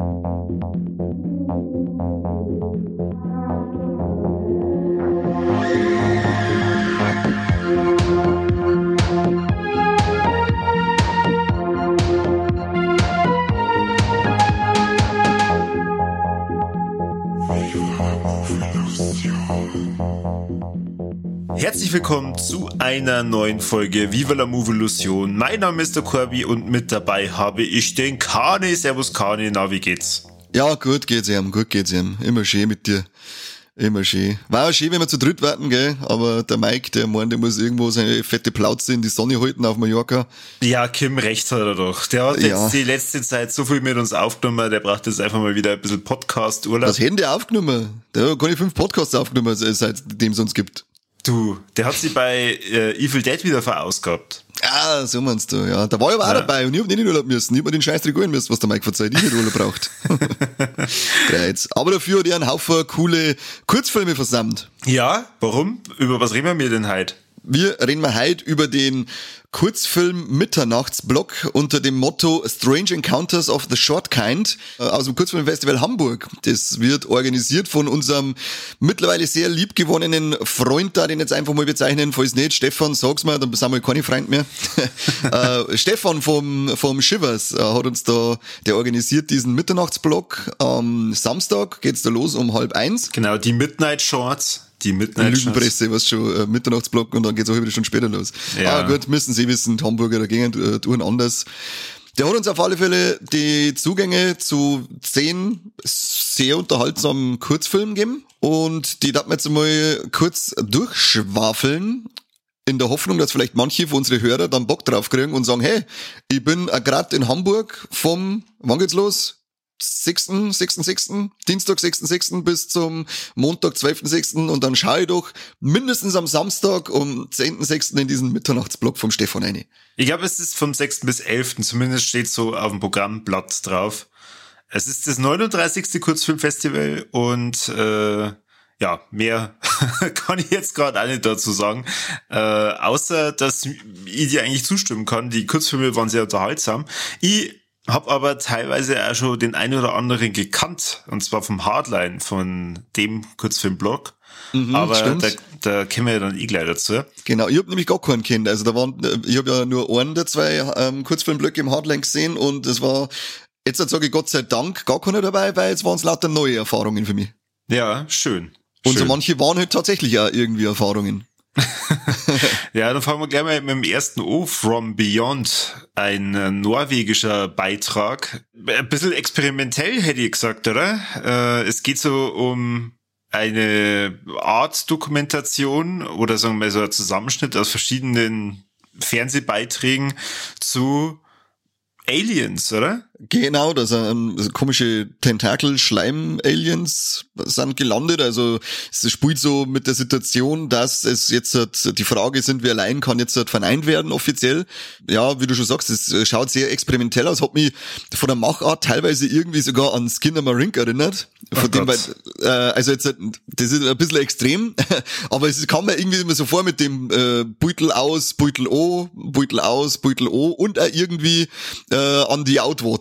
you Herzlich willkommen zu einer neuen Folge Viva la Movolution. Mein Name ist der Corby und mit dabei habe ich den Kane. Servus Kane, na wie geht's? Ja, gut geht's ihm, gut geht's ihm. Immer schön mit dir. Immer schön. War auch schön, wenn wir zu dritt warten, gell? Aber der Mike, der meint, der muss irgendwo seine fette Plauze in die Sonne halten auf Mallorca. Ja, Kim, recht hat er doch. Der hat ja. jetzt die letzte Zeit so viel mit uns aufgenommen, der braucht jetzt einfach mal wieder ein bisschen Podcast-Urlaub. Was hätten der aufgenommen? Der hat gar nicht fünf Podcasts aufgenommen, seitdem es uns gibt. Du, der hat sie bei äh, Evil Dead wieder verausgabt. Ah, so meinst du, ja. Da war ich aber ja. auch dabei und ich hab nicht in Urlaub müssen. Ich hab mir den Scheiß holen müssen, was der Mike verzeiht. Ich nicht Urlaub braucht. Great. Aber dafür hat er einen Haufen coole Kurzfilme versammelt. Ja, warum? Über was reden wir denn heute? Wir reden mal heute über den Kurzfilm Mitternachtsblock unter dem Motto Strange Encounters of the Short Kind äh, aus dem Kurzfilmfestival Hamburg. Das wird organisiert von unserem mittlerweile sehr liebgewonnenen Freund da, den jetzt einfach mal bezeichnen, falls nicht, Stefan, sag's mal, dann sind wir keine Freund mehr. äh, Stefan vom, vom Shivers äh, hat uns da, der organisiert diesen Mitternachtsblock. Am Samstag geht's da los um halb eins. Genau, die Midnight Shorts. Die Midnight Lügenpresse, was schon äh, Mitternachtsblock und dann geht's auch wieder schon später los. Ja. Ah, gut, müssen Sie wissen, die Hamburger dagegen äh, tun anders. Der hat uns auf alle Fälle die Zugänge zu zehn sehr unterhaltsamen Kurzfilmen gegeben und die darf man jetzt mal kurz durchschwafeln in der Hoffnung, dass vielleicht manche von unseren Hörer dann Bock drauf kriegen und sagen, hey, ich bin gerade in Hamburg vom, wann geht's los? 6., 6., 6., Dienstag, 6., 6. bis zum Montag, 12., 6. und dann schaue ich doch mindestens am Samstag um 10., 6. in diesen Mitternachtsblock vom Stefan eine. Ich glaube, es ist vom 6. bis 11. Zumindest steht so auf dem Programmblatt drauf. Es ist das 39. Kurzfilmfestival und äh, ja, mehr kann ich jetzt gerade auch nicht dazu sagen. Äh, außer, dass ich dir eigentlich zustimmen kann. Die Kurzfilme waren sehr unterhaltsam. Ich hab aber teilweise auch schon den einen oder anderen gekannt, und zwar vom Hardline, von dem Kurzfilmblog. Mhm, aber stimmt. da, da kommen wir ja dann eh gleich dazu. Genau, ich hab nämlich gar keinen kennt. Also da waren, ich habe ja nur einen der zwei ähm, Kurzfilmblöcke im Hardline gesehen und es war, jetzt sage ich Gott sei Dank, gar keiner dabei, weil jetzt waren es lauter neue Erfahrungen für mich. Ja, schön. Und schön. so manche waren halt tatsächlich auch irgendwie Erfahrungen. ja, dann fangen wir gleich mal mit dem ersten O, From Beyond, ein äh, norwegischer Beitrag. Ein bisschen experimentell hätte ich gesagt, oder? Äh, es geht so um eine Art Dokumentation oder sagen wir so ein Zusammenschnitt aus verschiedenen Fernsehbeiträgen zu Aliens, oder? Genau, da sind komische Tentakel-Schleim-Aliens sind gelandet. Also es spielt so mit der Situation, dass es jetzt halt, die Frage sind, wir allein kann jetzt halt verneint werden offiziell. Ja, wie du schon sagst, es schaut sehr experimentell aus. Hat mich von der Machart teilweise irgendwie sogar an Skinner Marink erinnert. Von oh dem, weil, äh, also jetzt, das ist ein bisschen extrem, aber es kam mir irgendwie immer so vor mit dem äh, Beutel aus, Beutel O, Beutel aus, Beutel O und auch irgendwie äh, an die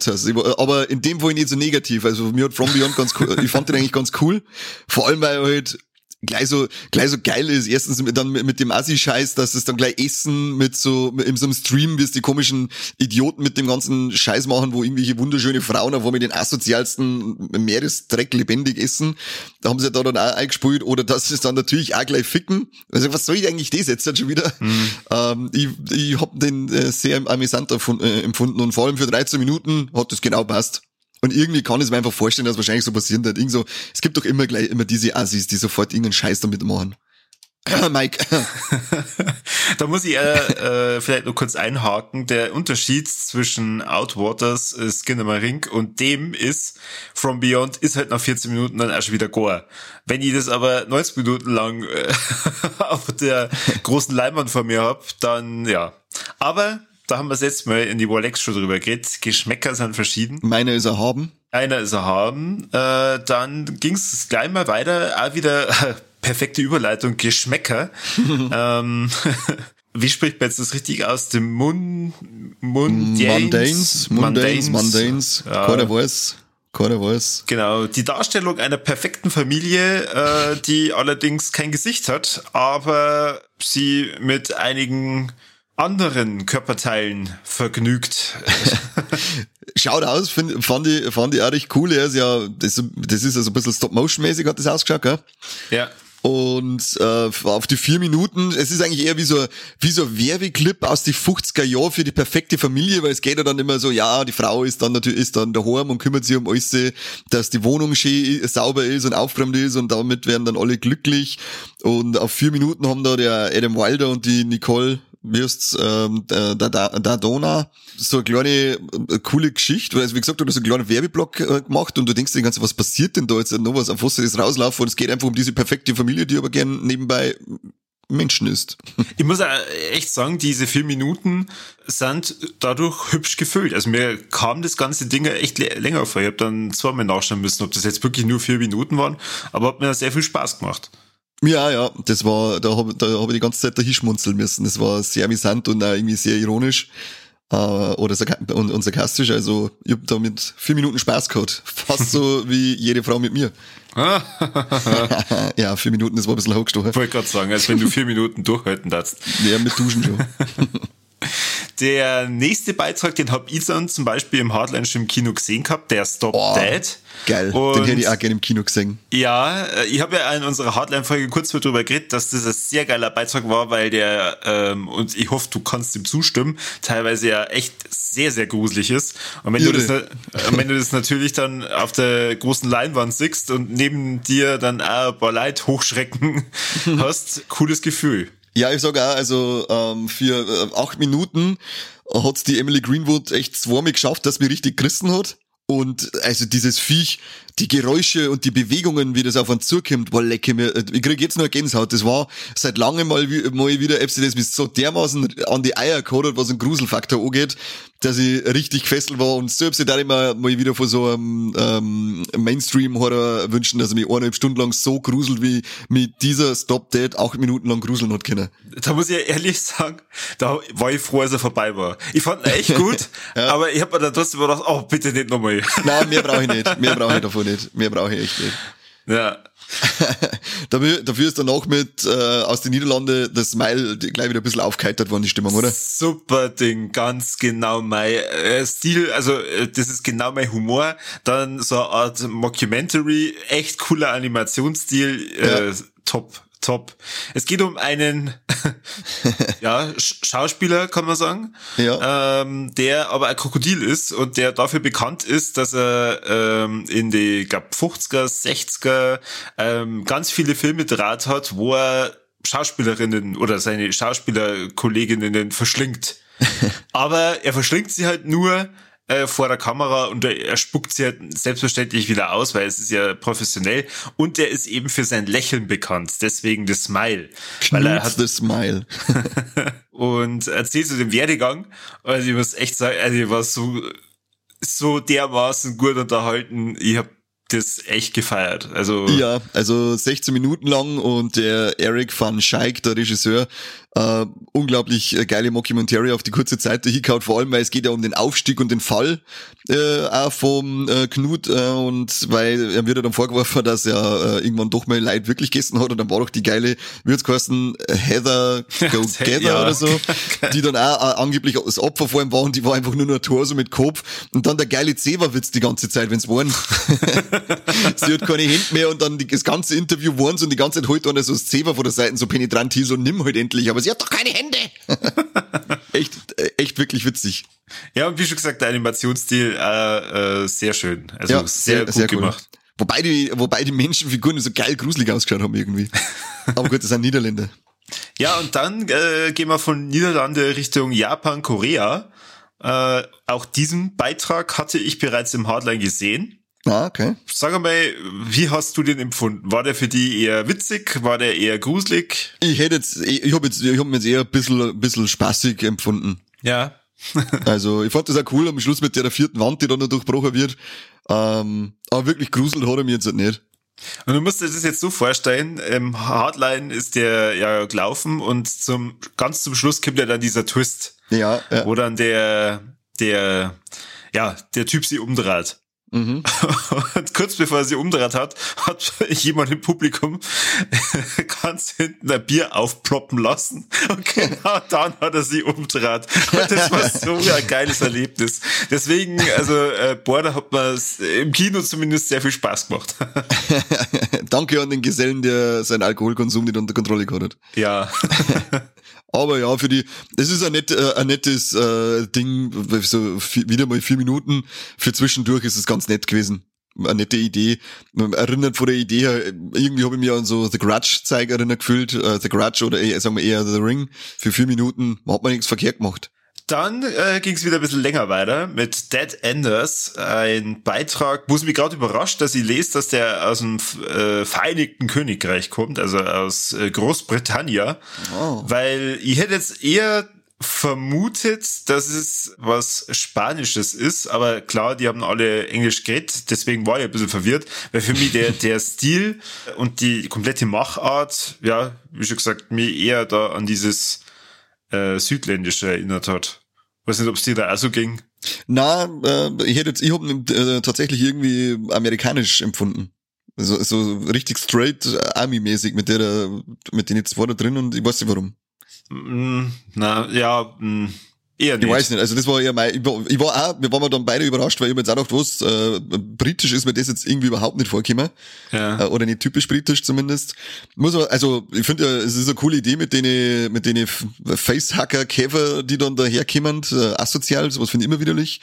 Outwaters. Aber in dem Fall nicht so negativ. Also mir hat From Beyond ganz cool, ich fand den eigentlich ganz cool. Vor allem, weil er halt gleich so, gleich so geil ist. Erstens dann mit dem Assi-Scheiß, dass es dann gleich Essen mit so, in so einem Stream, wie es die komischen Idioten mit dem ganzen Scheiß machen, wo irgendwelche wunderschöne Frauen auf mit den asozialsten Meeresdreck lebendig essen. Da haben sie da dann auch eingespielt. Oder dass es dann natürlich auch gleich ficken. Also was soll ich eigentlich das jetzt schon wieder? Mhm. Ähm, ich ich habe den äh, sehr amüsant äh, empfunden und vor allem für 13 Minuten hat das genau passt. Und irgendwie kann ich es mir einfach vorstellen, dass wahrscheinlich so passieren wird. Irgend so, es gibt doch immer gleich immer diese Assis, die sofort irgendeinen Scheiß damit machen. Mike. da muss ich äh, äh, vielleicht nur kurz einhaken. Der Unterschied zwischen Outwaters, äh, Skinnamarink und dem ist, From Beyond ist halt nach 14 Minuten dann erst wieder Gore. Wenn ich das aber 90 Minuten lang äh, auf der großen Leinwand vor mir hab, dann ja. Aber da haben wir es jetzt mal in die Rolex schon drüber geredet. Geschmäcker sind verschieden. Meiner ist erhaben. Einer ist erhaben. Äh, dann ging es gleich mal weiter. Auch wieder perfekte Überleitung. Geschmäcker. ähm, wie spricht man jetzt das richtig aus? Dem Mund, Mundanes? Mundanes, Mundanes, Mundanes. Ja. Keiner weiß. keiner weiß. Genau, die Darstellung einer perfekten Familie, äh, die allerdings kein Gesicht hat, aber sie mit einigen anderen Körperteilen vergnügt. Schaut aus, find, fand, ich, fand ich auch recht cool. Er ist ja, das, das ist also ein bisschen Stop-Motion-mäßig, hat das ausgeschaut, gell? Ja. Und äh, auf die vier Minuten, es ist eigentlich eher wie so, wie so ein Werbeclip aus die 50er Jahren für die perfekte Familie, weil es geht ja dann immer so, ja, die Frau ist dann natürlich ist dann daheim und kümmert sich um alles, dass die Wohnung schön sauber ist und aufgeräumt ist und damit werden dann alle glücklich. Und auf vier Minuten haben da der Adam Wilder und die Nicole wirst ähm, da, da, da Dona so eine kleine äh, coole Geschichte, weil also wie gesagt, du hast einen kleinen Werbeblock äh, gemacht und du denkst dir ganz, was passiert denn da jetzt noch was, auf was das rauslaufen und es geht einfach um diese perfekte Familie, die aber gern nebenbei Menschen ist. Ich muss echt sagen, diese vier Minuten sind dadurch hübsch gefüllt. Also mir kam das ganze Ding echt länger vor. Ich habe dann zweimal nachschauen müssen, ob das jetzt wirklich nur vier Minuten waren, aber hat mir sehr viel Spaß gemacht. Ja, ja, das war, da habe da hab ich die ganze Zeit dahin schmunzeln müssen. Das war sehr amüsant und auch irgendwie sehr ironisch äh, oder und, und sarkastisch. Also ich habe da mit vier Minuten Spaß gehabt. Fast so wie jede Frau mit mir. ja, vier Minuten, das war ein bisschen hochgestochen. Ich wollte gerade sagen, als wenn du vier Minuten durchhalten darfst. Ja, mit Duschen schon. Der nächste Beitrag, den hab ich dann zum Beispiel im Hardline schon im Kino gesehen gehabt, der Stop oh, Dead. Geil, und den hätte ich auch gerne im Kino gesehen. Ja, äh, ich habe ja in unserer Hardline-Folge kurz darüber geredet, dass das ein sehr geiler Beitrag war, weil der, ähm, und ich hoffe, du kannst ihm zustimmen, teilweise ja echt sehr, sehr gruselig ist. Und wenn, du das, wenn du das natürlich dann auf der großen Leinwand siehst und neben dir dann auch ein paar Leute hochschrecken hast, cooles Gefühl. Ja, ich sage auch, also ähm, für äh, acht Minuten hat's die Emily Greenwood echt zweimal geschafft, dass mir richtig gerissen hat. Und also dieses Viech, die Geräusche und die Bewegungen, wie das auf uns zukommt, war lecker mir. Ich krieg jetzt nur eine Gänsehaut. Das war seit langem mal, mal wieder, ob sie das so dermaßen an die Eier hat, was einen Gruselfaktor angeht, dass ich richtig gefesselt war. Und selbst da immer mal wieder von so einem ähm, Mainstream-Horror wünschen, dass er mich eineinhalb Stunden lang so gruselt, wie mit dieser Stop Dead acht Minuten lang gruseln hat können. Da muss ich ehrlich sagen, da war ich froh, als er vorbei war. Ich fand ihn echt gut, ja. aber ich habe mir dann trotzdem gedacht, oh, bitte nicht nochmal. Nein, mehr brauche ich nicht. Mehr brauche ich davon nicht. Mehr brauche ich echt nicht. Ja. dafür, dafür ist danach mit äh, aus den Niederlanden das Smile gleich wieder ein bisschen aufgeheitert worden, die Stimmung, oder? Super Ding, ganz genau mein äh, Stil, also äh, das ist genau mein Humor. Dann so eine Art Mockumentary, echt cooler Animationsstil, äh, ja. top top. Es geht um einen ja, Schauspieler, kann man sagen, ja. ähm, der aber ein Krokodil ist und der dafür bekannt ist, dass er ähm, in die glaub, 50er, 60er ähm, ganz viele Filme draht hat, wo er Schauspielerinnen oder seine Schauspielerkolleginnen verschlingt. aber er verschlingt sie halt nur, äh, vor der Kamera und er, er spuckt sie halt selbstverständlich wieder aus, weil es ist ja professionell und er ist eben für sein Lächeln bekannt, deswegen das Smile. Weil er hat das Smile. und erzählt so den Werdegang, also ich muss echt sagen, also ich war so so dermaßen gut unterhalten. Ich habe das echt gefeiert. Also ja, also 16 Minuten lang und der Eric van Scheik, der Regisseur, äh, unglaublich äh, geile Mockumentary auf die kurze Zeit hingehauen, vor allem, weil es geht ja um den Aufstieg und den Fall äh, auch vom äh, Knut äh, und weil er wird ja dann vorgeworfen, dass er äh, irgendwann doch mal Leid wirklich gegessen hat und dann war doch die geile Würzkosten Heather Go Together ja. oder so, die dann auch äh, angeblich das Opfer vor ihm war und die war einfach nur nur ein Tor so mit Kopf und dann der geile Zewa-Witz die ganze Zeit, wenn's waren. sie hat keine Hände mehr und dann das ganze Interview waren und die ganze Zeit halt einer so das Zewa vor der Seite so penetrant hier so nimm halt endlich, aber sie hat doch keine Hände. echt, äh, echt wirklich witzig. Ja, und wie schon gesagt, der Animationsstil äh, äh, sehr schön. Also ja, sehr, sehr gut sehr gemacht. Cool. Wobei die, wobei die Menschenfiguren so geil gruselig ausgeschaut haben irgendwie. Aber gut, das sind Niederländer. Ja, und dann äh, gehen wir von Niederlande Richtung Japan, Korea. Äh, auch diesen Beitrag hatte ich bereits im Hardline gesehen. Ah, okay. Sag mal, wie hast du den empfunden? War der für die eher witzig? War der eher gruselig? Ich hätte jetzt, ich habe jetzt, ich hab jetzt eher ein bisschen, ein bisschen spaßig empfunden. Ja. also, ich fand das auch cool am Schluss mit der vierten Wand, die dann noch durchbrochen wird. Ähm, aber wirklich gruselt hat er mir jetzt nicht. Und du musst dir das jetzt so vorstellen, im Hardline ist der ja gelaufen und zum, ganz zum Schluss kommt ja dann dieser Twist. Ja, ja. Wo dann der, der, ja, der Typ sie umdreht. Mhm. Und kurz bevor er sie umdreht hat, hat jemand im Publikum ganz hinten ein Bier aufploppen lassen. Und genau dann hat er sie umdreht. Und das war so ein geiles Erlebnis. Deswegen, also äh, Border hat mir im Kino zumindest sehr viel Spaß gemacht. Danke an den Gesellen, der seinen Alkoholkonsum nicht unter Kontrolle gehabt hat. Ja. Aber ja, für die, das ist ein, net, äh, ein nettes äh, Ding, so wieder mal vier Minuten. Für zwischendurch ist es ganz nett gewesen. Eine nette Idee. Man erinnert von der Idee her, irgendwie habe ich mich an so The Grudge-Zeig erinnert gefühlt. Äh, The Grudge oder eher, sagen wir eher The Ring. Für vier Minuten hat man nichts verkehrt gemacht. Dann äh, ging es wieder ein bisschen länger weiter mit Dead Enders, ein Beitrag, wo es mich gerade überrascht, dass ich lese, dass der aus dem äh, Vereinigten Königreich kommt, also aus äh, Großbritannien, oh. weil ich hätte jetzt eher vermutet, dass es was Spanisches ist, aber klar, die haben alle Englisch geredet, deswegen war ich ein bisschen verwirrt, weil für mich der, der Stil und die komplette Machart, ja, wie schon gesagt, mir eher da an dieses äh, Südländische erinnert hat. Weiß nicht, ob es dir da auch so ging. Na, äh, ich hätte jetzt, ich habe äh, tatsächlich irgendwie amerikanisch empfunden. So, so richtig straight äh, Army-mäßig mit der, mit den zwei da drin und ich weiß nicht warum. Mm, na, ja. Mm. Eher nicht. Ich weiß nicht, also das war ja mein, ich war, ich war auch, wir waren dann beide überrascht, weil ich mir jetzt auch gedacht, was, äh, britisch ist mir das jetzt irgendwie überhaupt nicht vorgekommen. Ja. Äh, oder nicht typisch britisch zumindest. Muss aber, also, ich finde ja, es ist eine coole Idee mit denen, mit denen Facehacker-Käfer, die dann daherkommen, äh, asozial, sowas finde ich immer widerlich.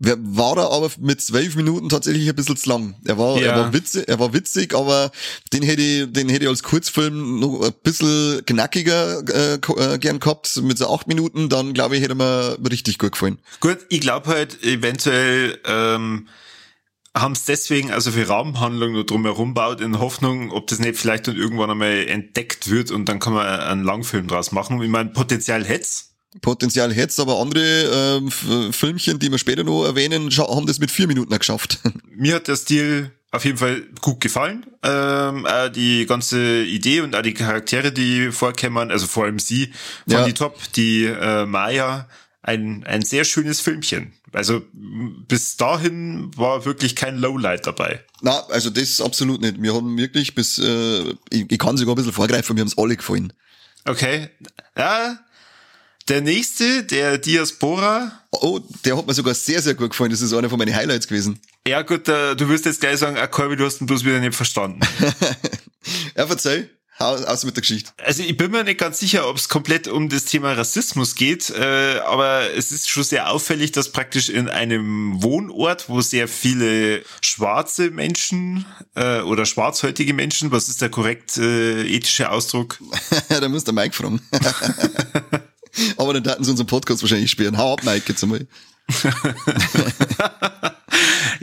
War da aber mit zwölf Minuten tatsächlich ein bisschen zu lang. Er war, ja. er war witzig, er war witzig, aber den hätte ich, den hätte ich als Kurzfilm noch ein bisschen knackiger äh, äh, gern gehabt, mit so acht Minuten, dann glaube ich, hätte mir richtig gut gefallen. Gut, ich glaube halt eventuell, ähm, haben es deswegen also für Rahmenhandlung nur drumherum baut in Hoffnung, ob das nicht vielleicht dann irgendwann einmal entdeckt wird und dann kann man einen Langfilm draus machen. Ich meine, Potenzial hätt's, Potenzial hätte aber andere äh, Filmchen, die wir später noch erwähnen, haben das mit vier Minuten geschafft. Mir hat der Stil auf jeden Fall gut gefallen. Ähm, auch die ganze Idee und auch die Charaktere, die vorkämmern, also vor allem sie, fand ja. die top. Die äh, Maya, ein, ein sehr schönes Filmchen. Also bis dahin war wirklich kein Lowlight dabei. Na, also das absolut nicht. Wir haben wirklich bis, äh, ich, ich kann sogar ein bisschen vorgreifen, wir haben es alle gefallen. Okay. Ja, der nächste, der Diaspora. Oh, der hat mir sogar sehr, sehr gut gefallen. Das ist einer von meinen Highlights gewesen. Ja gut, äh, du wirst jetzt gleich sagen, ah, Corby, du hast ihn bloß wieder nicht verstanden. ja, verzeih. Aus mit der Geschichte. Also ich bin mir nicht ganz sicher, ob es komplett um das Thema Rassismus geht, äh, aber es ist schon sehr auffällig, dass praktisch in einem Wohnort, wo sehr viele schwarze Menschen äh, oder schwarzhäutige Menschen, was ist der korrekt äh, ethische Ausdruck? da muss der Mike fragen. Aber dann hätten sie unseren Podcast wahrscheinlich spielen. Hau ab, Mike, jetzt einmal.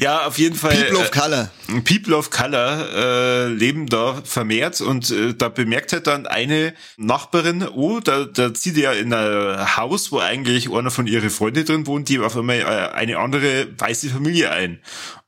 ja, auf jeden Fall. People of äh, Color. Äh, People of Color äh, leben da vermehrt und äh, da bemerkt halt dann eine Nachbarin, oh, da, da zieht ja in ein Haus, wo eigentlich einer von ihren Freunden drin wohnt, die auf einmal äh, eine andere weiße Familie ein.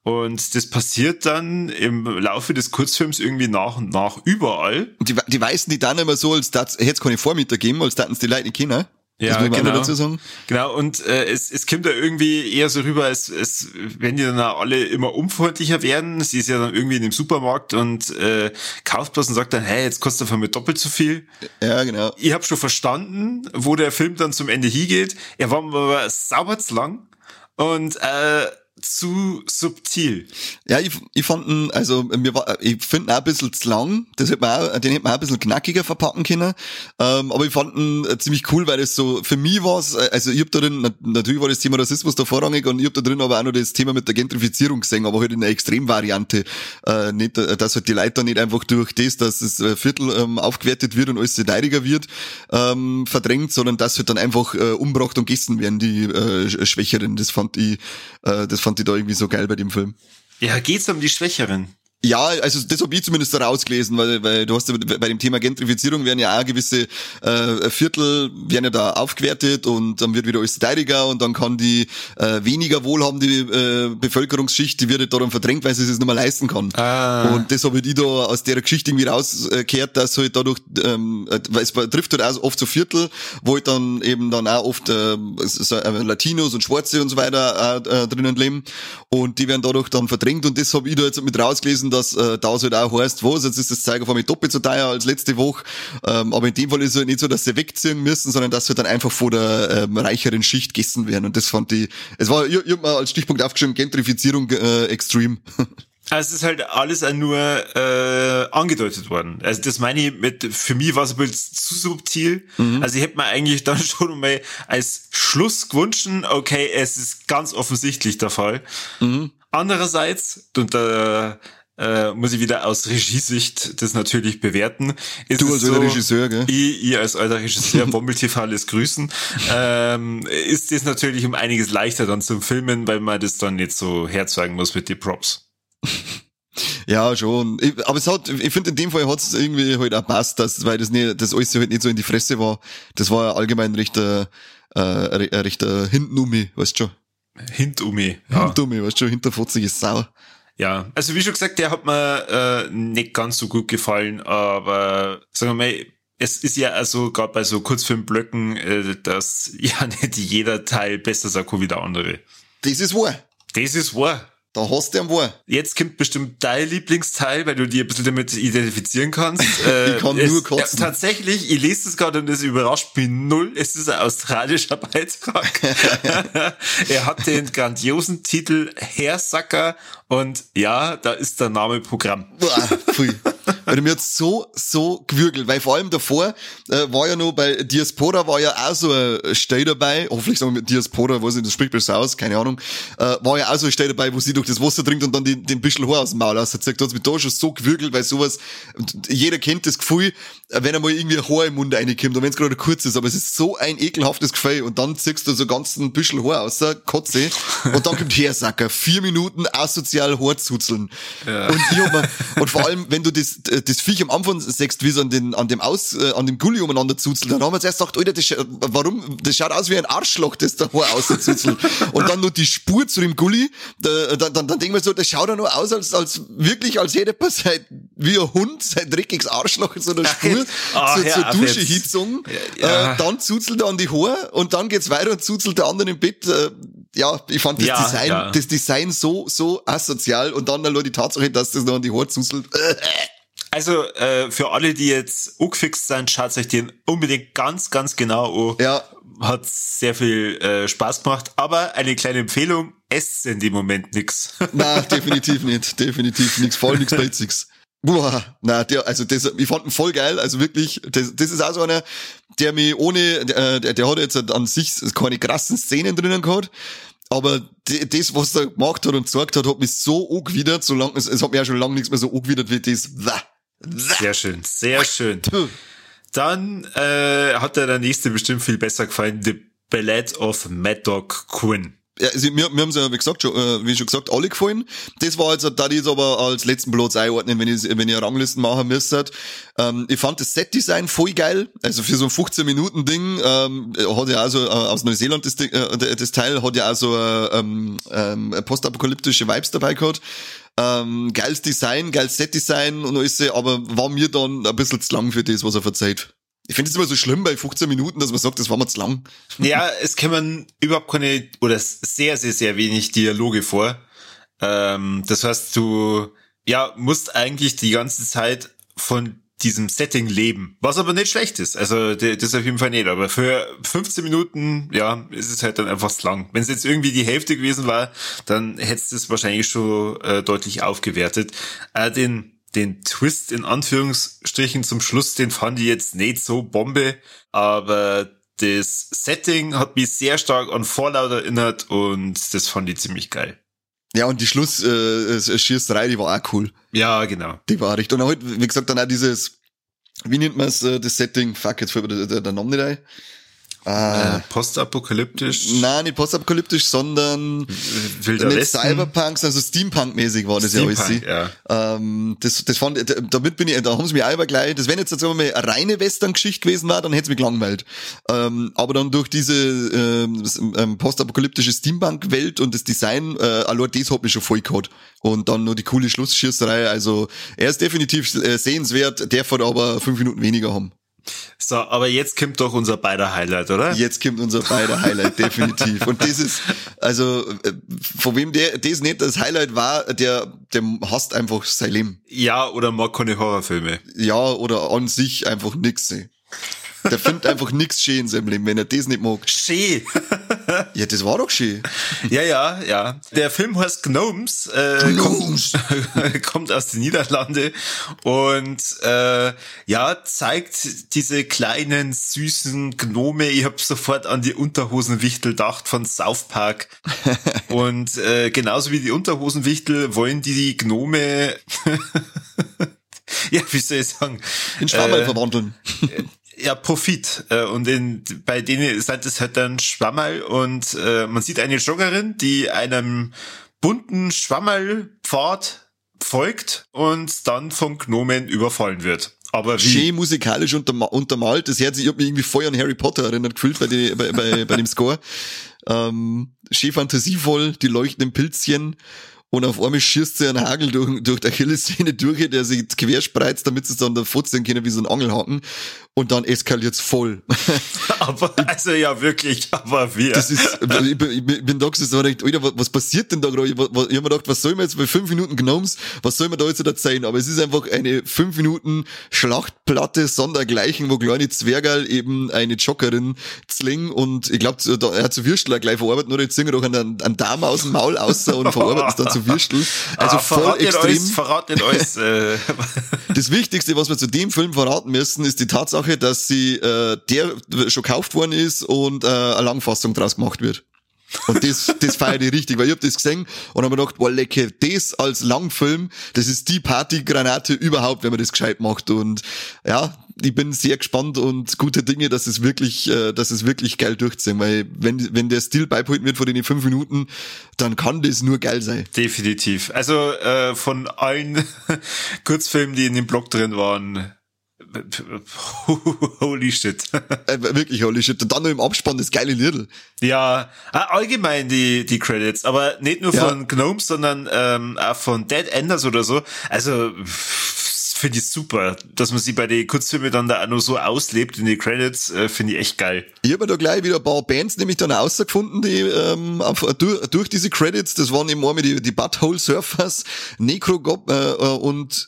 Und das passiert dann im Laufe des Kurzfilms irgendwie nach und nach überall. Die, die weisen die dann immer so, als hätte es keine Vormieter geben, als hätten die Leute nicht kennen. Ja, genau. Dazu sagen. Genau, und äh, es, es kommt da irgendwie eher so rüber, als, als wenn die dann alle immer unfreundlicher werden. Sie ist ja dann irgendwie in dem Supermarkt und äh, kauft was und sagt dann, hey, jetzt kostet einfach mit doppelt so viel. Ja, genau. Ich habe schon verstanden, wo der Film dann zum Ende hingeht. Er war aber sauber zu lang und äh, zu subtil. Ja, ich, ich fand, also mir war, ich finde auch ein bisschen zu lang. Das hätte man auch, den hätte man auch ein bisschen knackiger verpacken können. Ähm, aber ich fand ihn äh, ziemlich cool, weil das so für mich war äh, also ich hab da drin, natürlich war das Thema Rassismus da vorrangig und ich hab da drin aber auch noch das Thema mit der Gentrifizierung gesehen, aber halt in einer Extremvariante. Äh, nicht, äh, dass halt die Leute nicht einfach durch das, dass das Viertel ähm, aufgewertet wird und alles neidiger wird, ähm, verdrängt, sondern dass halt dann einfach äh, umbracht und gegessen werden, die äh, Schwächeren. Das fand ich, äh, das fand ich da irgendwie so geil bei dem Film. Ja, geht's um die Schwächeren? Ja, also das habe ich zumindest da rausgelesen, weil, weil du hast ja bei dem Thema Gentrifizierung werden ja auch gewisse äh, Viertel werden ja da aufgewertet und dann wird wieder alles teiliger und dann kann die äh, weniger wohlhabende äh, Bevölkerungsschicht, die wird halt darum verdrängt, weil sie es nicht mehr leisten kann. Ah. Und das habe ich da aus der Geschichte irgendwie rausgekehrt, dass halt dadurch, ähm, weil es trifft halt auch oft so Viertel, wo halt dann eben dann auch oft äh, Latinos und Schwarze und so weiter äh, drinnen leben und die werden dadurch dann verdrängt und das habe ich da jetzt mit rausgelesen, dass äh, da halt auch heißt, was, jetzt ist das Zeiger von mir doppelt so teuer als letzte Woche. Ähm, aber in dem Fall ist es halt nicht so, dass sie wegziehen müssen, sondern dass sie dann einfach vor der ähm, reicheren Schicht gegessen werden. Und das fand ich, es war, ich, ich hab mal als Stichpunkt aufgeschrieben, Gentrifizierung äh, extrem. Also es ist halt alles nur äh, angedeutet worden. Also das meine ich mit, für mich war es ein bisschen zu subtil. Mhm. Also ich hätte mir eigentlich dann schon mal als Schluss gewünscht, okay, es ist ganz offensichtlich der Fall. Mhm. Andererseits, und da äh, muss ich wieder aus Regiesicht das natürlich bewerten. Ist du als so, alter Regisseur, gell? Ich, ich als alter Regisseur, Bommel TV alles grüßen. Ähm, ist das natürlich um einiges leichter dann zum Filmen, weil man das dann nicht so herzeigen muss mit den Props. Ja, schon. Ich, aber es hat, ich finde in dem Fall hat es irgendwie halt auch passt, dass, weil das nicht, das alles halt nicht so in die Fresse war. Das war ja allgemein recht, äh, äh, recht äh, Hintenumi, weißt du schon. Hintumi. Ja. Hintumi, weißt du schon, hinterfotzige Sau. Ja, also wie schon gesagt, der hat mir äh, nicht ganz so gut gefallen, aber sagen wir mal, es ist ja also gerade bei so Kurzfilmblöcken, äh, dass ja nicht jeder Teil besser sagt wie der andere. Das ist wahr. Das ist wahr. Da hast du einen wahr. Jetzt kommt bestimmt dein Lieblingsteil, weil du dir ein bisschen damit identifizieren kannst. ich kann es, nur kotzen. Ja, tatsächlich, ich lese das gerade und es überrascht mich null. Es ist ein australischer Beitrag. er hat den grandiosen Titel Hersacker und ja, da ist der Name Programm. Pfui. Weil mir jetzt so, so gewürgelt, weil vor allem davor äh, war ja noch bei Diaspora war ja auch so ein Stell dabei, hoffentlich sagen wir mit Diaspora, wo sie das spricht besser aus, keine Ahnung, äh, war ja auch so ein Stell dabei, wo sie durch das Wasser trinkt und dann die, den Büschel Haar aus dem Maul auszieht. Da hat's mich da schon so gewürgelt, weil sowas, jeder kennt das Gefühl, wenn einmal irgendwie ein Haar im Mund reinkommt und wenn es gerade kurz ist, aber es ist so ein ekelhaftes Gefühl und dann ziehst du so ganzen Büschel Haar aus der Kotze und dann kommt Hersacker, vier Minuten asozial Haar zuzeln. Ja. Und, ich und vor allem, wenn du das, das Viech am Anfang siehst, wie es an, den, an dem Aus, äh, an dem Gulli umeinander zuzelt, dann haben wir zuerst gedacht, Alter, das, warum, das schaut aus wie ein Arschloch, das da auszuzelt. und dann nur die Spur zu dem Gulli, da, dann, dann, dann denken wir so, das schaut ja nur aus, als, als wirklich, als hätte seit, wie ein Hund, sein dreckiges Arschloch in so einer Spur oh, zur, zur Dusche hingezogen, ja. äh, dann zuzelt er an die Haare und dann geht's weiter und zuzelt der andere im Bett. Äh, ja, ich fand das ja, Design, ja. das Design so, so asozial und dann nur die Tatsache, dass das noch an die Haare zuzelt. Also äh, für alle, die jetzt angefixt sind, schaut euch den unbedingt ganz, ganz genau an. Ja. Hat sehr viel äh, Spaß gemacht, aber eine kleine Empfehlung, esst in dem Moment nix. Na, definitiv nicht, definitiv nichts, voll nichts Beiziges. Boah, na, der, also das, ich fand ihn voll geil, also wirklich, das, das ist auch so einer, der mich ohne, der, der hat jetzt an sich keine krassen Szenen drinnen gehabt, aber das, was er gemacht hat und gesagt hat, hat mich so angewidert, so lang, es, es hat mir ja schon lange nichts mehr so angewidert wie das. Sehr schön, sehr schön. Dann äh, hat er der nächste bestimmt viel besser gefallen, The Ballad of Mad Dog Quinn ja, also mir, mir haben sie ja, wie gesagt, schon, äh, wie schon gesagt, alle gefallen. Das war jetzt, da ich jetzt aber als letzten Platz einordnen, wenn ich, wenn ihr Ranglisten machen müsstet. Ähm, ich fand das Set-Design voll geil. Also für so ein 15-Minuten-Ding, ähm, hat ja also äh, aus Neuseeland das, äh, das Teil, hat ja also äh, ähm, ähm, postapokalyptische Vibes dabei gehabt. Ähm, geiles Design, geiles Set-Design und alles, aber war mir dann ein bisschen zu lang für das, was er verzeiht. Ich finde es immer so schlimm bei 15 Minuten, dass man sagt, das war mal zu lang. Ja, es kämen überhaupt keine oder sehr, sehr, sehr wenig Dialoge vor. Ähm, das heißt, du ja musst eigentlich die ganze Zeit von diesem Setting leben, was aber nicht schlecht ist. Also das auf jeden Fall nicht. Aber für 15 Minuten, ja, ist es halt dann einfach zu lang. Wenn es jetzt irgendwie die Hälfte gewesen war, dann hättest du es wahrscheinlich schon äh, deutlich aufgewertet. Äh, den den Twist in Anführungsstrichen zum Schluss, den fand ich jetzt nicht so Bombe, aber das Setting hat mich sehr stark an Fallout erinnert und das fand ich ziemlich geil. Ja, und die Schluss äh, Schießerei, die war auch cool. Ja, genau. Die war richtig. Und halt, wie gesagt, dann auch dieses, wie nennt man es, äh, das Setting, fuck, jetzt fällt mir der, der, der Name nicht ein. Äh, postapokalyptisch. Nein, nicht postapokalyptisch, sondern Wilder nicht Westen. Cyberpunk, also Steampunk-mäßig war das Steampunk, ja alles. ja. Ähm, das, das fand, damit bin ich, da haben sie mich auch gleich, das wenn jetzt jetzt mal eine reine Western-Geschichte gewesen war, dann hätte es mich gelangweilt. Ähm, aber dann durch diese ähm, ähm, postapokalyptische Steampunk-Welt und das Design, äh, allein das hat mich schon voll gehabt. Und dann nur die coole Schlussschießerei, also er ist definitiv äh, sehenswert, der wird aber fünf Minuten weniger haben. So, aber jetzt kommt doch unser beider Highlight, oder? Jetzt kommt unser beider Highlight, definitiv. Und das ist, also, äh, von wem der, das nicht das Highlight war, der, der hasst einfach sein Leben. Ja, oder mag keine Horrorfilme. Ja, oder an sich einfach nix. Der findet einfach nix schön in seinem Leben, wenn er das nicht mag. Schee. Ja, das war doch schön. Ja, ja, ja. Der Film heißt Gnomes, äh, Gnomes. Kommt, kommt aus den Niederlande und äh, ja, zeigt diese kleinen, süßen Gnome. Ich habe sofort an die Unterhosenwichtel gedacht von South Park. und äh, genauso wie die Unterhosenwichtel wollen die Gnome... ja, wie soll ich sagen? In Schwammerl Äh, verwandeln. Ja, Profit. Äh, Und in, bei denen sind es halt dann Schwammerl und äh, man sieht eine Joggerin, die einem bunten Schwammerlpfad folgt und dann vom Gnomen überfallen wird. Aber wie? Schön musikalisch unterma untermalt. Das Herz, ich hab mich irgendwie voll an Harry Potter erinnert gefühlt bei, die, bei, bei, bei dem Score. Ähm, schön fantasievoll, die leuchtenden Pilzchen. Und auf einmal schießt sie einen Hagel durch, durch die Achillessehne durch, der sich quer spreizt, damit sie es dann da fortziehen können wie so ein Angelhaken. Und dann eskaliert's voll. Aber, also ja, wirklich, aber wir. Das ist, ich bin, ich bin da gesessen und gedacht, Alter, was, passiert denn da gerade? Ich, ich hab mir gedacht, was soll man jetzt bei fünf Minuten Gnomes, was soll man da jetzt zeigen? Aber es ist einfach eine fünf Minuten Schlachtplatte sondergleichen, wo kleine Zwergerl eben eine Joggerin zwingen und ich glaube, er hat zu Würstel gleich verarbeitet, nur jetzt singen doch einen, einen Darm aus dem Maul außer und verarbeiten es dann zu Würstel. Also ah, voll extrem. Alles, verrat nicht alles. äh, Das Wichtigste, was wir zu dem Film verraten müssen, ist die Tatsache, dass sie äh, der schon gekauft worden ist und äh, eine Langfassung draus gemacht wird. Und das, das feiere ich richtig, weil ich hab das gesehen und hab mir gedacht, boah, lecker, das als Langfilm, das ist die Partygranate überhaupt, wenn man das gescheit macht. Und ja, ich bin sehr gespannt und gute Dinge, dass es wirklich, äh, dass es wirklich geil durchziehen, weil wenn, wenn der Stil beibehalten wird von den fünf Minuten, dann kann das nur geil sein. definitiv. Also äh, von allen Kurzfilmen, die in dem Blog drin waren, holy shit. Äh, wirklich, holy shit. Und dann noch im Abspann das geile Lidl. Ja, ah, allgemein die, die Credits, aber nicht nur Ja. von Gnomes, sondern ähm, auch von Dead Enders oder so. Also pff, finde ich super, dass man sie bei den Kurzfilmen dann da auch noch so auslebt in die Credits, äh, finde ich echt geil. Ich habe da gleich wieder ein paar Bands nämlich dann rausgefunden, die ähm, durch, durch diese Credits, das waren eben einmal die, die Butthole Surfers, Necro äh, äh, und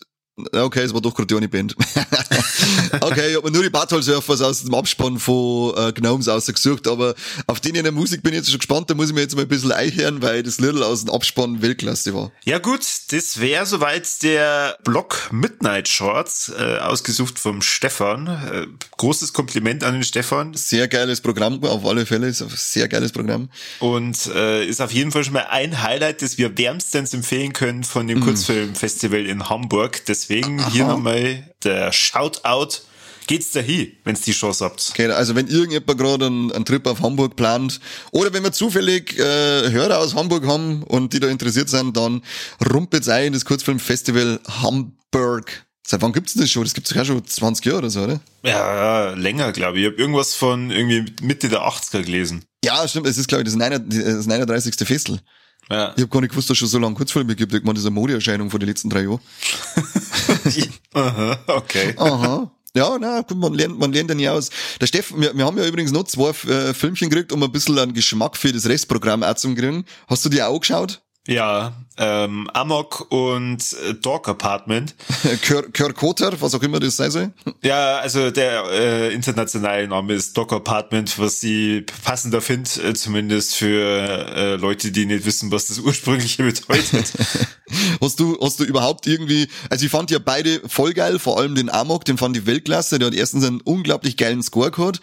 okay, es war doch gerade eine Band. okay, ich habe mir nur die Butthole Surfers aus dem Abspann von äh, Gnomes ausgesucht, aber auf den in der Musik bin ich jetzt schon gespannt, da muss ich mir jetzt mal ein bisschen einhören, weil das Little aus dem Abspann Weltklasse war. Ja gut, das wäre soweit der Blog Midnight Shorts, äh, ausgesucht vom Stefan. Äh, großes Kompliment an den Stefan. Sehr geiles Programm, auf alle Fälle, ist ein sehr geiles Programm. Und äh, ist auf jeden Fall schon mal ein Highlight, das wir wärmstens empfehlen können von dem Kurzfilmfestival in Hamburg. Deswegen hier nochmal der Shoutout. Geht's da hin, wenn's die Chance habt. Okay, also wenn irgendjemand gerade einen, einen Trip auf Hamburg plant oder wenn wir zufällig äh, Hörer aus Hamburg haben und die da interessiert sind, dann rumpelt's ein in das Kurzfilmfestival Hamburg. Seit wann gibt's das schon? Das gibt's ja schon 20 Jahre oder so, oder? Ja, länger, glaube ich. Ich habe irgendwas von irgendwie Mitte der 80er gelesen. Ja, stimmt, es ist, glaube ich, das, 39, das 39. Festel. Ja. Ich habe gar nicht gewusst, dass es schon so lange Kurzfilme gibt. Ich meine, das ist eine Modeerscheinung von den letzten drei Jahren. Aha, okay. Aha. Ja, na, gut, man lernt, man lernt ja nie aus. Der Steff, wir, wir haben ja übrigens noch zwei äh, Filmchen gekriegt, um ein bisschen einen Geschmack für das Restprogramm auch zu kriegen. Hast du die auch geschaut? Ja, ähm, Amok und äh, Dog Apartment. Kör, Körkoter, was auch immer das sein soll. Ja, also der äh, internationale Name ist Dog Apartment, was sie passender findet, äh, zumindest für äh, Leute, die nicht wissen, was das ursprüngliche bedeutet. Hast du, hast du überhaupt irgendwie, also ich fand ja beide voll geil, vor allem den Amok, den fand ich Weltklasse, der hat erstens einen unglaublich geilen Score gehabt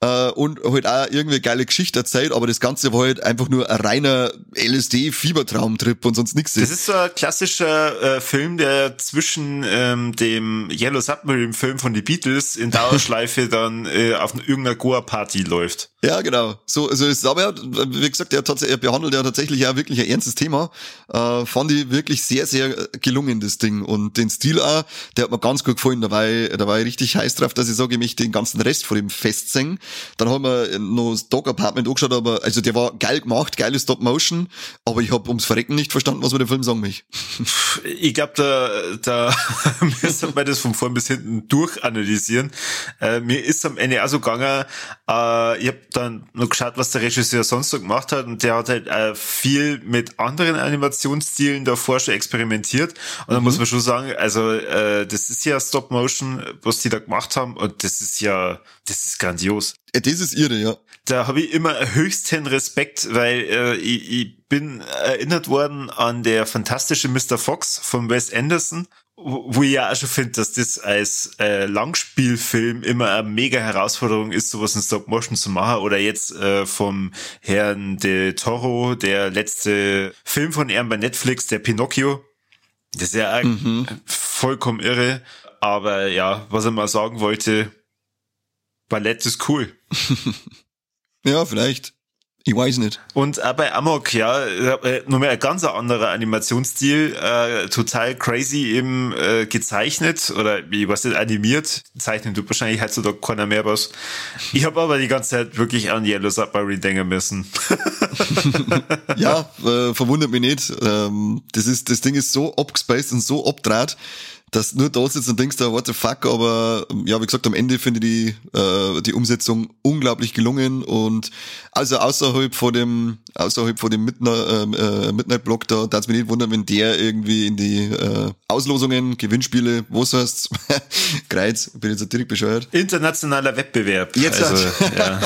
äh, und halt auch irgendwie geile Geschichte erzählt, aber das Ganze war halt einfach nur ein reiner LSD-Fiebertraumtrip und sonst nichts. Das ist so ein klassischer äh, Film, der zwischen ähm, dem Yellow Submarine-Film von den Beatles in Dauerschleife dann äh, auf irgendeiner Goa-Party läuft. Ja, genau. So, also ist aber wie gesagt, er, er behandelt ja tatsächlich ja wirklich ein ernstes Thema. Äh, fand ich wirklich sehr, sehr gelungen, das Ding. Und den Stil auch, der hat mir ganz gut gefallen. Da war ich, da war ich richtig heiß drauf, dass ich sage, ich möchte den ganzen Rest von dem festsingen. Dann haben wir noch das Dog Apartment angeschaut, aber also der war geil gemacht, geile Stop Motion, aber ich habe ums Verrecken nicht verstanden, was man der Film sagen möchte. Ich glaube, da, da müssen wir das von vorn bis hinten durchanalysieren. Äh, mir ist am Ende auch so gegangen, äh, ich habe dann noch geschaut, was der Regisseur sonst so gemacht hat und der hat halt äh, viel mit anderen Animationsstilen davor schon experimentiert und da mhm. muss man schon sagen, also äh, das ist ja Stop Motion, was die da gemacht haben und das ist ja, das ist grandios. Ja, das ist irre, ja. Da habe ich immer höchsten Respekt, weil äh, ich, ich bin erinnert worden an der fantastische Mr. Fox von Wes Anderson wo ich ja auch schon finde, dass das als äh, Langspielfilm immer eine mega Herausforderung ist, sowas in Stop Motion zu machen. Oder jetzt äh, vom Herrn de Toro, der letzte Film von ihm bei Netflix, der Pinocchio. Das ist ja mhm. vollkommen irre. Aber ja, was er mal sagen wollte, Ballett ist cool. ja, vielleicht. Ich weiß nicht. Und auch bei Amok, ja, äh, nochmal ein ganz anderer Animationsstil, äh, total crazy eben äh, gezeichnet oder wie was nicht animiert. Zeichnen tut wahrscheinlich heutzutage keiner mehr was. Ich habe aber die ganze Zeit wirklich an Yellow Submarine denken müssen. ja, äh, verwundert mich nicht. Ähm, das ist, das Ding ist so abgespaced und so abdraht, dass nur da sitzt und denkst, da, what the fuck, aber ja, wie gesagt, am Ende finde ich die, äh, die Umsetzung unglaublich gelungen und also außerhalb von dem, außerhalb von dem Midnight, äh, Midnight Block, da darf es mich nicht wundern, wenn der irgendwie in die äh, Auslosungen, Gewinnspiele, was heißt Kreuz, bin jetzt direkt bescheuert. Internationaler Wettbewerb. Jetzt also, ja.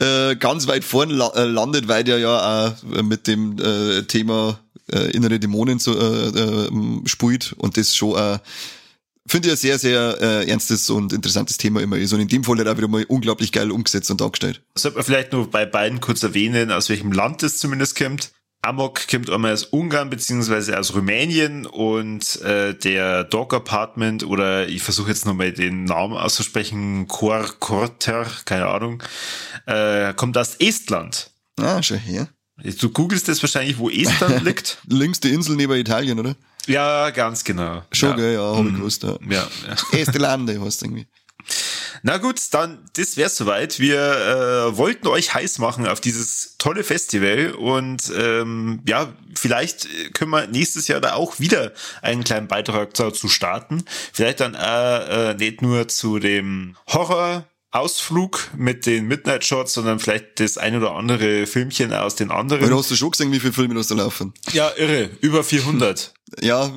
äh, ganz weit vorn la äh, landet, weil der ja auch mit dem äh, Thema äh, innere Dämonen äh, äh, spielt und das schon äh, finde ich ein sehr, sehr äh, ernstes und interessantes Thema immer ist. Und in dem Fall hat er wieder mal unglaublich geil umgesetzt und dargestellt. Sollte man vielleicht nur bei beiden kurz erwähnen, aus welchem Land es zumindest kommt. Amok kommt einmal aus Ungarn beziehungsweise aus Rumänien und äh, der Dog Apartment oder ich versuche jetzt nochmal den Namen auszusprechen, Kor Korter, keine Ahnung, äh, kommt aus Estland. Ah, schon her. Du googelst das wahrscheinlich, wo Estland liegt. Links die Insel neben Italien, oder? Ja, ganz genau. Schon, ja. gell, ja, hab ich mhm. gewusst. Ja, ja. ja. Estelande heißt irgendwie. Na gut, dann, das wär's soweit. Wir äh, wollten euch heiß machen auf dieses tolle Festival und ähm, ja, vielleicht können wir nächstes Jahr da auch wieder einen kleinen Beitrag dazu starten. Vielleicht dann äh, äh, nicht nur zu dem Horror Ausflug mit den Midnight Shots, sondern vielleicht das ein oder andere Filmchen aus den anderen. Weil hast du schon gesehen, wie viele Filme da laufen? Ja, irre. Über 400. ja,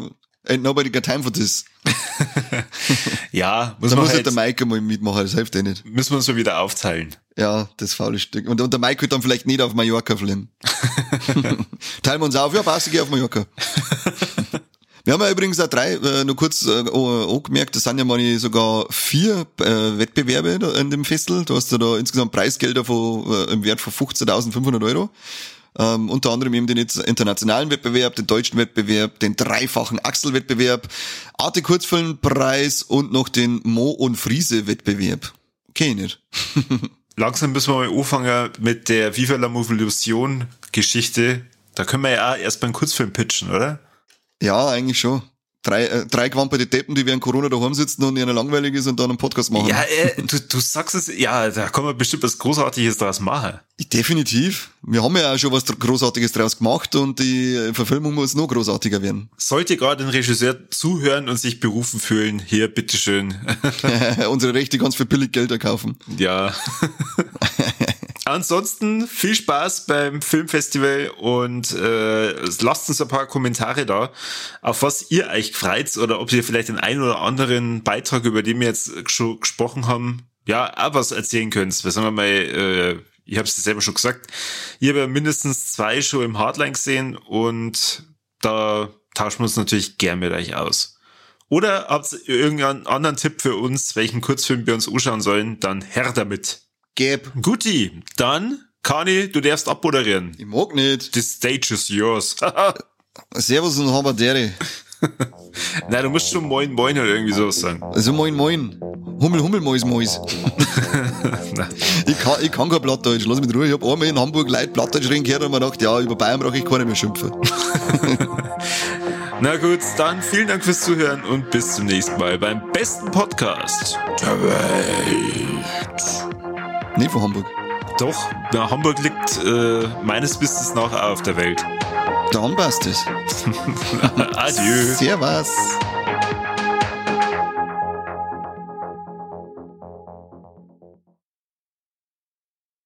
ain't nobody got time for this. ja, muss da man muss halt der Mike mal mitmachen, das hilft eh nicht. Müssen wir uns mal wieder aufteilen. Ja, das faule Stück. Und, und der Mike wird dann vielleicht nicht auf Mallorca fliegen. Teilen wir uns auf, ja, passt, ich geh auf Mallorca. Wir haben ja übrigens auch drei, äh, nur kurz äh, angemerkt, das sind ja mal sogar vier äh, Wettbewerbe da in dem Festival. Du hast ja da insgesamt Preisgelder von, äh, im Wert von 15.500 Euro. Ähm, unter anderem eben den internationalen Wettbewerb, den deutschen Wettbewerb, den dreifachen Axel-Wettbewerb, Arte Kurzfilmpreis und noch den Mo und Friese Wettbewerb. Ich nicht. Langsam müssen wir mal anfangen mit der Viva la Movolution Geschichte. Da können wir ja auch erst beim Kurzfilm pitchen, oder? Ja, eigentlich schon. Drei, äh, drei Deppen, die während Corona daheim sitzen und ihnen langweilig ist und dann einen Podcast machen. Ja, äh, du, du sagst es, ja, da kann man bestimmt was Großartiges draus machen. Definitiv. Wir haben ja auch schon was Großartiges draus gemacht und die Verfilmung muss noch großartiger werden. Sollte gerade ein Regisseur zuhören und sich berufen fühlen, hier, bitteschön. Unsere Rechte ganz für billig Geld erkaufen. Ja. Ansonsten viel Spaß beim Filmfestival und äh, lasst uns ein paar Kommentare da, auf was ihr euch freut oder ob ihr vielleicht den einen oder anderen Beitrag, über den wir jetzt schon gesprochen haben, ja, auch was erzählen könnt. Wir sagen wir mal, äh, ich habe es selber schon gesagt, ich habe ja mindestens zwei schon im Hardline gesehen und da tauschen wir uns natürlich gern mit euch aus. Oder habt ihr irgendeinen anderen Tipp für uns, welchen Kurzfilm wir uns anschauen sollen, dann her damit. Gäb. Guti, dann, Kani, du darfst abmoderieren. Ich mag nicht. The stage is yours. Servus und Habardere. Nein, du musst schon Moin Moin oder irgendwie sowas sagen. Also moin moin. Hummel, Hummel, Mäus, Mäus. ich, kann, ich kann kein Plattdeutsch, lass mich in Ruhe. Ich hab einmal in Hamburg Leute Plattdeutsch reden gehört und mir gedacht, ja, über Bayern brauche ich keine mehr schimpfen. Na gut, dann vielen Dank fürs Zuhören und bis zum nächsten Mal beim besten Podcast der Welt. Nicht von Hamburg. Doch, na, Hamburg liegt äh, meines Wissens nach auch auf der Welt. Dann passt es. Adieu. Servus.